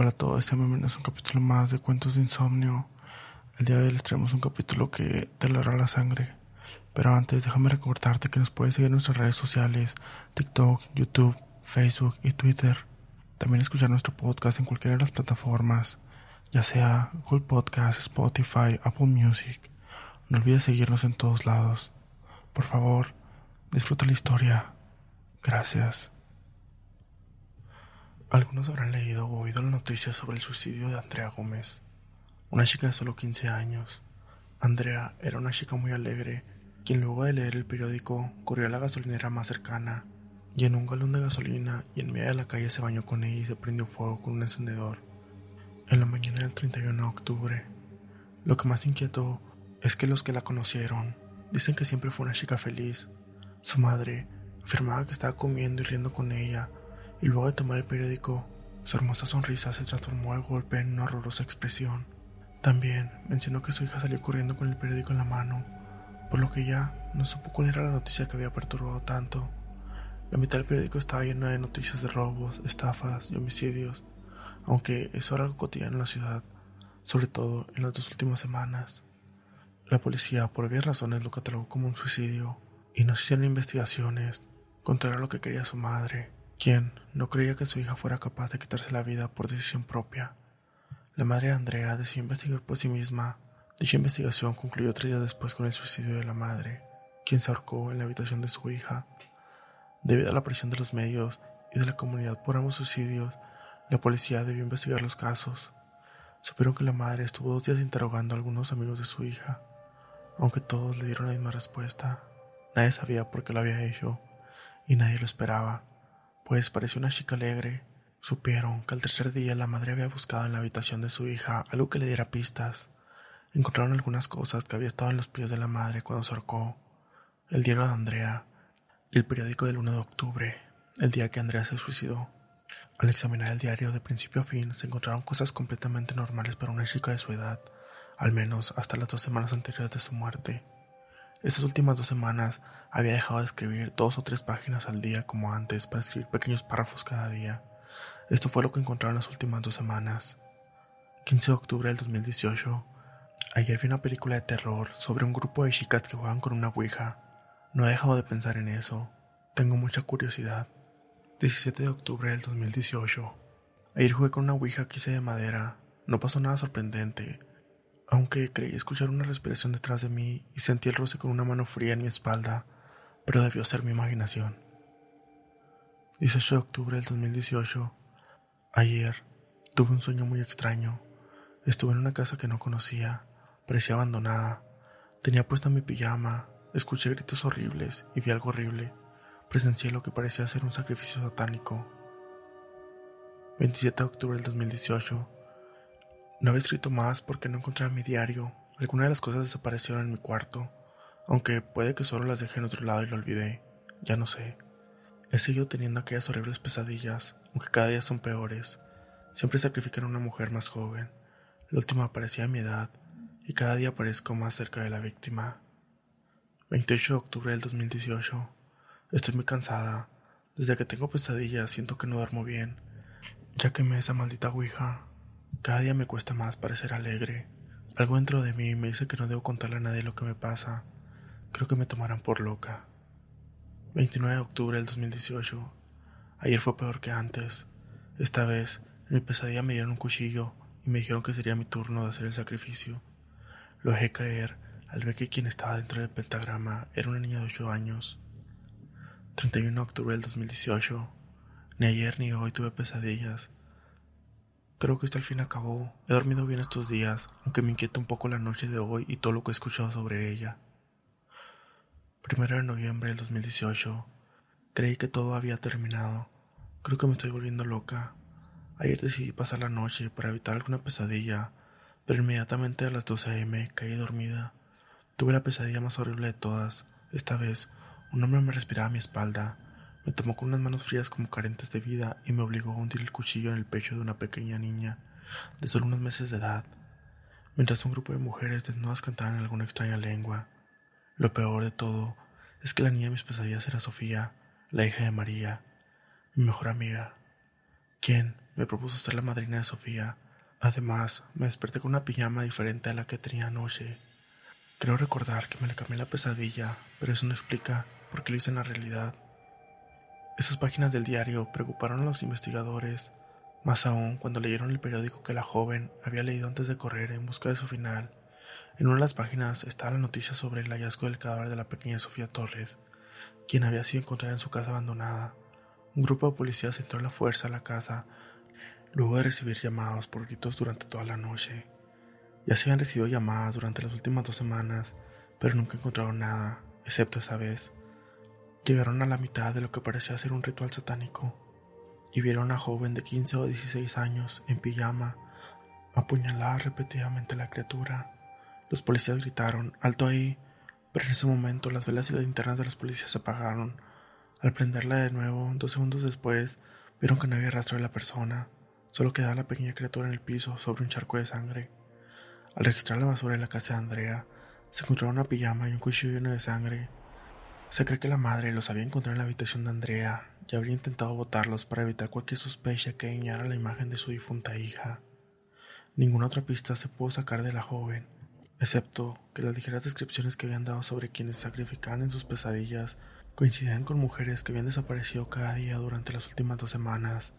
Hola a todos, este bienvenidos a un capítulo más de Cuentos de Insomnio. El día de hoy les traemos un capítulo que te alargará la sangre. Pero antes, déjame recordarte que nos puedes seguir en nuestras redes sociales, TikTok, YouTube, Facebook y Twitter. También escuchar nuestro podcast en cualquiera de las plataformas, ya sea Google Podcast, Spotify, Apple Music. No olvides seguirnos en todos lados. Por favor, disfruta la historia. Gracias. Algunos habrán leído o oído la noticia sobre el suicidio de Andrea Gómez, una chica de solo 15 años. Andrea era una chica muy alegre, quien luego de leer el periódico corrió a la gasolinera más cercana, llenó un galón de gasolina y en medio de la calle se bañó con ella y se prendió fuego con un encendedor. En la mañana del 31 de octubre, lo que más inquietó es que los que la conocieron dicen que siempre fue una chica feliz. Su madre afirmaba que estaba comiendo y riendo con ella y luego de tomar el periódico, su hermosa sonrisa se transformó al golpe en una horrorosa expresión. También mencionó que su hija salió corriendo con el periódico en la mano, por lo que ya no supo cuál era la noticia que había perturbado tanto. La mitad del periódico estaba llena de noticias de robos, estafas y homicidios, aunque eso era algo cotidiano en la ciudad, sobre todo en las dos últimas semanas. La policía, por obvias razones, lo catalogó como un suicidio y no hicieron investigaciones, contrario a lo que quería su madre quien no creía que su hija fuera capaz de quitarse la vida por decisión propia. La madre de Andrea decidió investigar por sí misma. Dicha investigación concluyó tres días después con el suicidio de la madre, quien se ahorcó en la habitación de su hija. Debido a la presión de los medios y de la comunidad por ambos suicidios, la policía debió investigar los casos. Supieron que la madre estuvo dos días interrogando a algunos amigos de su hija, aunque todos le dieron la misma respuesta. Nadie sabía por qué lo había hecho y nadie lo esperaba pues parecía una chica alegre. Supieron que al tercer día la madre había buscado en la habitación de su hija algo que le diera pistas. Encontraron algunas cosas que había estado en los pies de la madre cuando se ahorcó. El diario de Andrea y el periódico del 1 de octubre, el día que Andrea se suicidó. Al examinar el diario de principio a fin, se encontraron cosas completamente normales para una chica de su edad, al menos hasta las dos semanas anteriores de su muerte. Estas últimas dos semanas había dejado de escribir dos o tres páginas al día como antes para escribir pequeños párrafos cada día. Esto fue lo que encontraron las últimas dos semanas. 15 de octubre del 2018. Ayer vi una película de terror sobre un grupo de chicas que juegan con una ouija. No he dejado de pensar en eso. Tengo mucha curiosidad. 17 de octubre del 2018. Ayer jugué con una ouija que hice de madera. No pasó nada sorprendente aunque creí escuchar una respiración detrás de mí y sentí el roce con una mano fría en mi espalda, pero debió ser mi imaginación. 18 de octubre del 2018. Ayer tuve un sueño muy extraño. Estuve en una casa que no conocía, parecía abandonada. Tenía puesta mi pijama, escuché gritos horribles y vi algo horrible. Presencié lo que parecía ser un sacrificio satánico. 27 de octubre del 2018. No había escrito más porque no encontré mi diario. Algunas de las cosas desaparecieron en mi cuarto, aunque puede que solo las dejé en otro lado y lo olvidé. Ya no sé. He seguido teniendo aquellas horribles pesadillas, aunque cada día son peores. Siempre sacrifican a una mujer más joven. La última parecía a mi edad, y cada día parezco más cerca de la víctima. 28 de octubre del 2018. Estoy muy cansada. Desde que tengo pesadillas siento que no duermo bien, ya que me esa maldita ouija. Cada día me cuesta más parecer alegre. Algo dentro de mí me dice que no debo contarle a nadie lo que me pasa. Creo que me tomarán por loca. 29 de octubre del 2018. Ayer fue peor que antes. Esta vez, en mi pesadilla me dieron un cuchillo y me dijeron que sería mi turno de hacer el sacrificio. Lo dejé caer al ver que quien estaba dentro del pentagrama era una niña de 8 años. 31 de octubre del 2018. Ni ayer ni hoy tuve pesadillas. Creo que esto al fin acabó. He dormido bien estos días, aunque me inquieta un poco la noche de hoy y todo lo que he escuchado sobre ella. Primero de noviembre del 2018. Creí que todo había terminado. Creo que me estoy volviendo loca. Ayer decidí pasar la noche para evitar alguna pesadilla, pero inmediatamente a las 12 a.m. caí dormida. Tuve la pesadilla más horrible de todas. Esta vez, un hombre me respiraba a mi espalda me tomó con unas manos frías como carentes de vida y me obligó a hundir el cuchillo en el pecho de una pequeña niña de solo unos meses de edad, mientras un grupo de mujeres desnudas cantaban alguna extraña lengua. Lo peor de todo es que la niña de mis pesadillas era Sofía, la hija de María, mi mejor amiga, quien, me propuso ser la madrina de Sofía. Además, me desperté con una pijama diferente a la que tenía anoche. Creo recordar que me le cambié la pesadilla, pero eso no explica por qué lo hice en la realidad. Esas páginas del diario preocuparon a los investigadores, más aún cuando leyeron el periódico que la joven había leído antes de correr en busca de su final. En una de las páginas estaba la noticia sobre el hallazgo del cadáver de la pequeña Sofía Torres, quien había sido encontrada en su casa abandonada. Un grupo de policías entró a la fuerza a la casa luego de recibir llamados por gritos durante toda la noche. Ya se habían recibido llamadas durante las últimas dos semanas, pero nunca encontraron nada, excepto esa vez. Llegaron a la mitad de lo que parecía ser un ritual satánico y vieron a una joven de 15 o 16 años en pijama apuñalar repetidamente a la criatura. Los policías gritaron, alto ahí, pero en ese momento las velas y las linternas de los policías se apagaron. Al prenderla de nuevo, dos segundos después, vieron que no había rastro de la persona, solo quedaba la pequeña criatura en el piso sobre un charco de sangre. Al registrar la basura en la casa de Andrea, se encontraron una pijama y un cuchillo lleno de sangre. Se cree que la madre los había encontrado en la habitación de Andrea y habría intentado botarlos para evitar cualquier sospecha que dañara la imagen de su difunta hija. Ninguna otra pista se pudo sacar de la joven, excepto que las ligeras descripciones que habían dado sobre quienes sacrificaban en sus pesadillas coincidían con mujeres que habían desaparecido cada día durante las últimas dos semanas.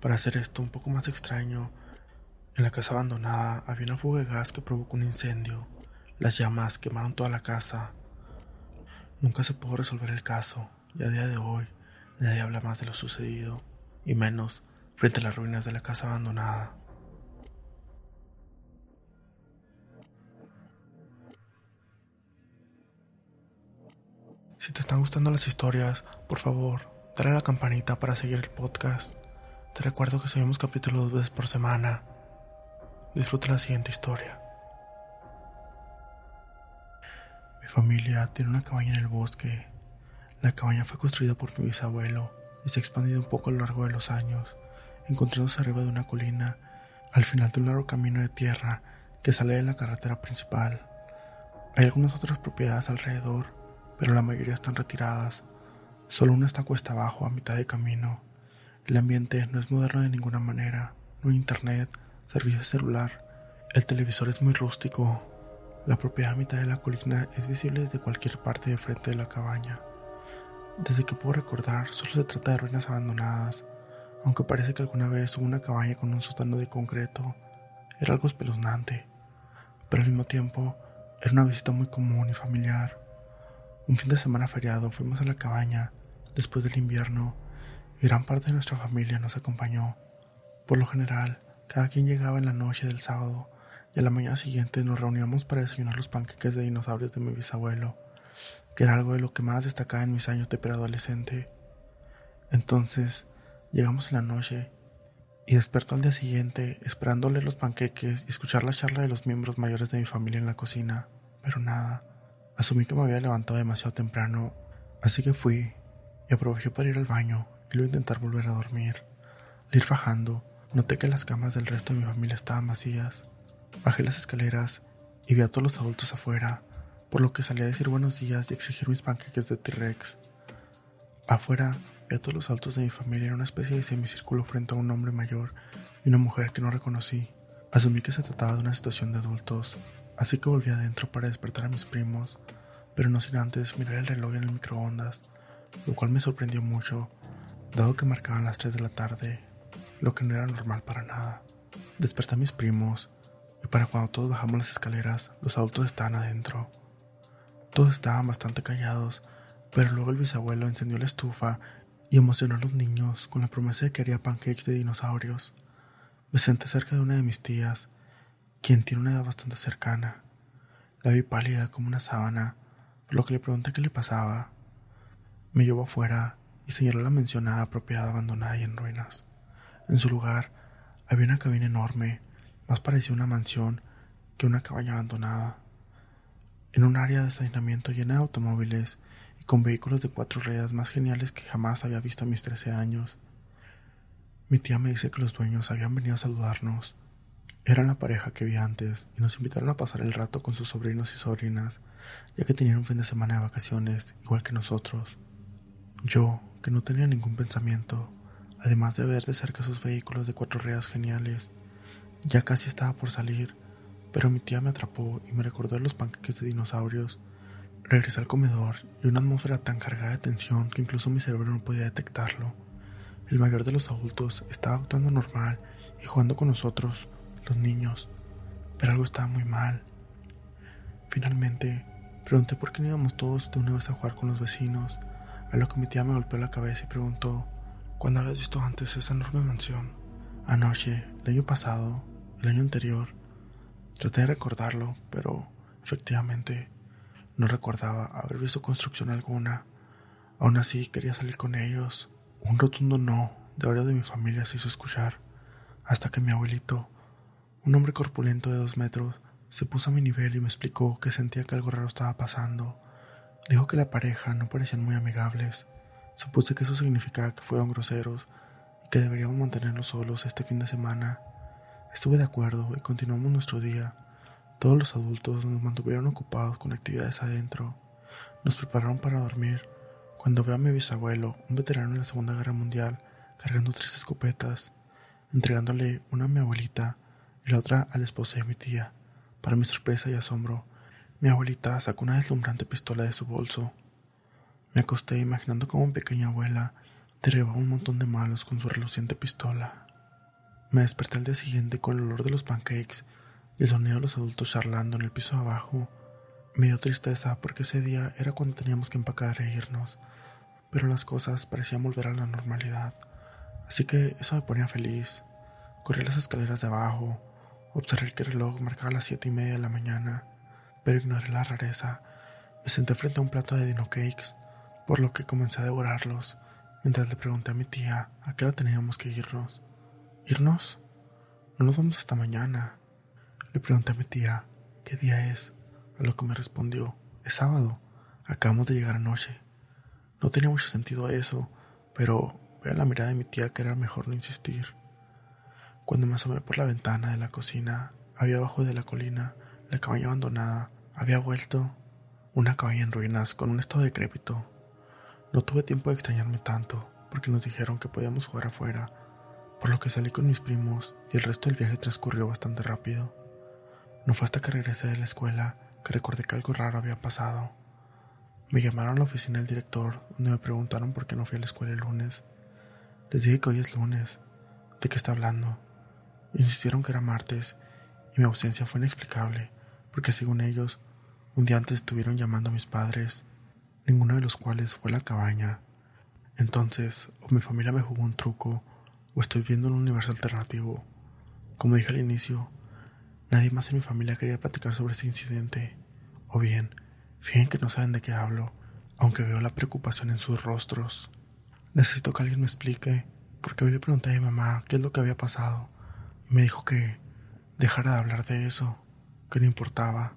Para hacer esto un poco más extraño, en la casa abandonada había una fuga de gas que provocó un incendio. Las llamas quemaron toda la casa. Nunca se pudo resolver el caso y a día de hoy nadie habla más de lo sucedido, y menos frente a las ruinas de la casa abandonada. Si te están gustando las historias, por favor, dale a la campanita para seguir el podcast. Te recuerdo que subimos capítulos dos veces por semana. Disfruta la siguiente historia. Mi familia tiene una cabaña en el bosque. La cabaña fue construida por mi bisabuelo y se ha expandido un poco a lo largo de los años, encontrándose arriba de una colina, al final de un largo camino de tierra que sale de la carretera principal. Hay algunas otras propiedades alrededor, pero la mayoría están retiradas. Solo una está cuesta abajo a mitad de camino el ambiente no es moderno de ninguna manera, no hay internet, servicio celular, el televisor es muy rústico. La propiedad mitad de la colina es visible desde cualquier parte de frente de la cabaña. Desde que puedo recordar, solo se trata de ruinas abandonadas, aunque parece que alguna vez hubo una cabaña con un sótano de concreto. Era algo espeluznante, pero al mismo tiempo era una visita muy común y familiar. Un fin de semana feriado fuimos a la cabaña, después del invierno, gran parte de nuestra familia nos acompañó. Por lo general, cada quien llegaba en la noche del sábado la mañana siguiente nos reuníamos para desayunar los panqueques de dinosaurios de mi bisabuelo, que era algo de lo que más destacaba en mis años de preadolescente. Entonces, llegamos en la noche y despertó al día siguiente esperando leer los panqueques y escuchar la charla de los miembros mayores de mi familia en la cocina, pero nada. Asumí que me había levantado demasiado temprano, así que fui y aproveché para ir al baño y luego intentar volver a dormir. Al ir bajando, noté que las camas del resto de mi familia estaban vacías. Bajé las escaleras y vi a todos los adultos afuera, por lo que salí a decir buenos días y exigir mis panqueques de T-Rex. Afuera vi a todos los adultos de mi familia en una especie de semicírculo frente a un hombre mayor y una mujer que no reconocí. Asumí que se trataba de una situación de adultos, así que volví adentro para despertar a mis primos, pero no sin antes mirar el reloj en el microondas, lo cual me sorprendió mucho dado que marcaban las 3 de la tarde, lo que no era normal para nada. Desperté a mis primos y para cuando todos bajamos las escaleras, los adultos estaban adentro. Todos estaban bastante callados, pero luego el bisabuelo encendió la estufa y emocionó a los niños con la promesa de que haría pancakes de dinosaurios. Me senté cerca de una de mis tías, quien tiene una edad bastante cercana. La vi pálida como una sábana, por lo que le pregunté qué le pasaba. Me llevó afuera y señaló la mencionada propiedad abandonada y en ruinas. En su lugar había una cabina enorme, más parecía una mansión que una cabaña abandonada. En un área de estacionamiento llena de automóviles y con vehículos de cuatro ruedas más geniales que jamás había visto a mis trece años. Mi tía me dice que los dueños habían venido a saludarnos. Eran la pareja que vi antes y nos invitaron a pasar el rato con sus sobrinos y sobrinas, ya que tenían un fin de semana de vacaciones, igual que nosotros. Yo, que no tenía ningún pensamiento, además de ver de cerca sus vehículos de cuatro ruedas geniales. Ya casi estaba por salir, pero mi tía me atrapó y me recordó de los panqueques de dinosaurios. Regresé al comedor y una atmósfera tan cargada de tensión que incluso mi cerebro no podía detectarlo. El mayor de los adultos estaba actuando normal y jugando con nosotros, los niños, pero algo estaba muy mal. Finalmente, pregunté por qué no íbamos todos de una vez a jugar con los vecinos, a lo que mi tía me golpeó la cabeza y preguntó, ¿cuándo habías visto antes esa enorme mansión? Anoche, el año pasado, el año anterior. Traté de recordarlo, pero efectivamente no recordaba haber visto construcción alguna. Aún así quería salir con ellos. Un rotundo no de varios de mi familia se hizo escuchar, hasta que mi abuelito, un hombre corpulento de dos metros, se puso a mi nivel y me explicó que sentía que algo raro estaba pasando. Dijo que la pareja no parecían muy amigables. Supuse que eso significaba que fueron groseros que deberíamos mantenerlos solos este fin de semana. Estuve de acuerdo y continuamos nuestro día. Todos los adultos nos mantuvieron ocupados con actividades adentro. Nos prepararon para dormir cuando veo a mi bisabuelo, un veterano en la Segunda Guerra Mundial, cargando tres escopetas, entregándole una a mi abuelita y la otra a la esposa de mi tía. Para mi sorpresa y asombro, mi abuelita sacó una deslumbrante pistola de su bolso. Me acosté imaginando cómo mi pequeña abuela derribaba un montón de malos con su reluciente pistola. Me desperté al día siguiente con el olor de los pancakes y el sonido de los adultos charlando en el piso abajo. Me dio tristeza porque ese día era cuando teníamos que empacar e irnos, pero las cosas parecían volver a la normalidad, así que eso me ponía feliz. Corrí las escaleras de abajo, Observé que el reloj marcaba las siete y media de la mañana, pero ignoré la rareza. Me senté frente a un plato de dino cakes, por lo que comencé a devorarlos, mientras le pregunté a mi tía a qué hora teníamos que irnos. ¿Irnos? No nos vamos hasta mañana. Le pregunté a mi tía qué día es, a lo que me respondió, es sábado, acabamos de llegar anoche. No tenía mucho sentido eso, pero ve a la mirada de mi tía que era mejor no insistir. Cuando me asomé por la ventana de la cocina, había abajo de la colina la cabaña abandonada. Había vuelto una cabaña en ruinas con un estado decrépito. No tuve tiempo de extrañarme tanto, porque nos dijeron que podíamos jugar afuera, por lo que salí con mis primos y el resto del viaje transcurrió bastante rápido. No fue hasta que regresé de la escuela que recordé que algo raro había pasado. Me llamaron a la oficina del director, donde me preguntaron por qué no fui a la escuela el lunes. Les dije que hoy es lunes. ¿De qué está hablando? Insistieron que era martes y mi ausencia fue inexplicable, porque según ellos, un día antes estuvieron llamando a mis padres, ninguno de los cuales fue la cabaña. Entonces, o mi familia me jugó un truco, o estoy viendo un universo alternativo. Como dije al inicio, nadie más en mi familia quería platicar sobre este incidente. O bien, fíjense que no saben de qué hablo, aunque veo la preocupación en sus rostros. Necesito que alguien me explique, porque hoy le pregunté a mi mamá qué es lo que había pasado me dijo que dejara de hablar de eso, que no importaba,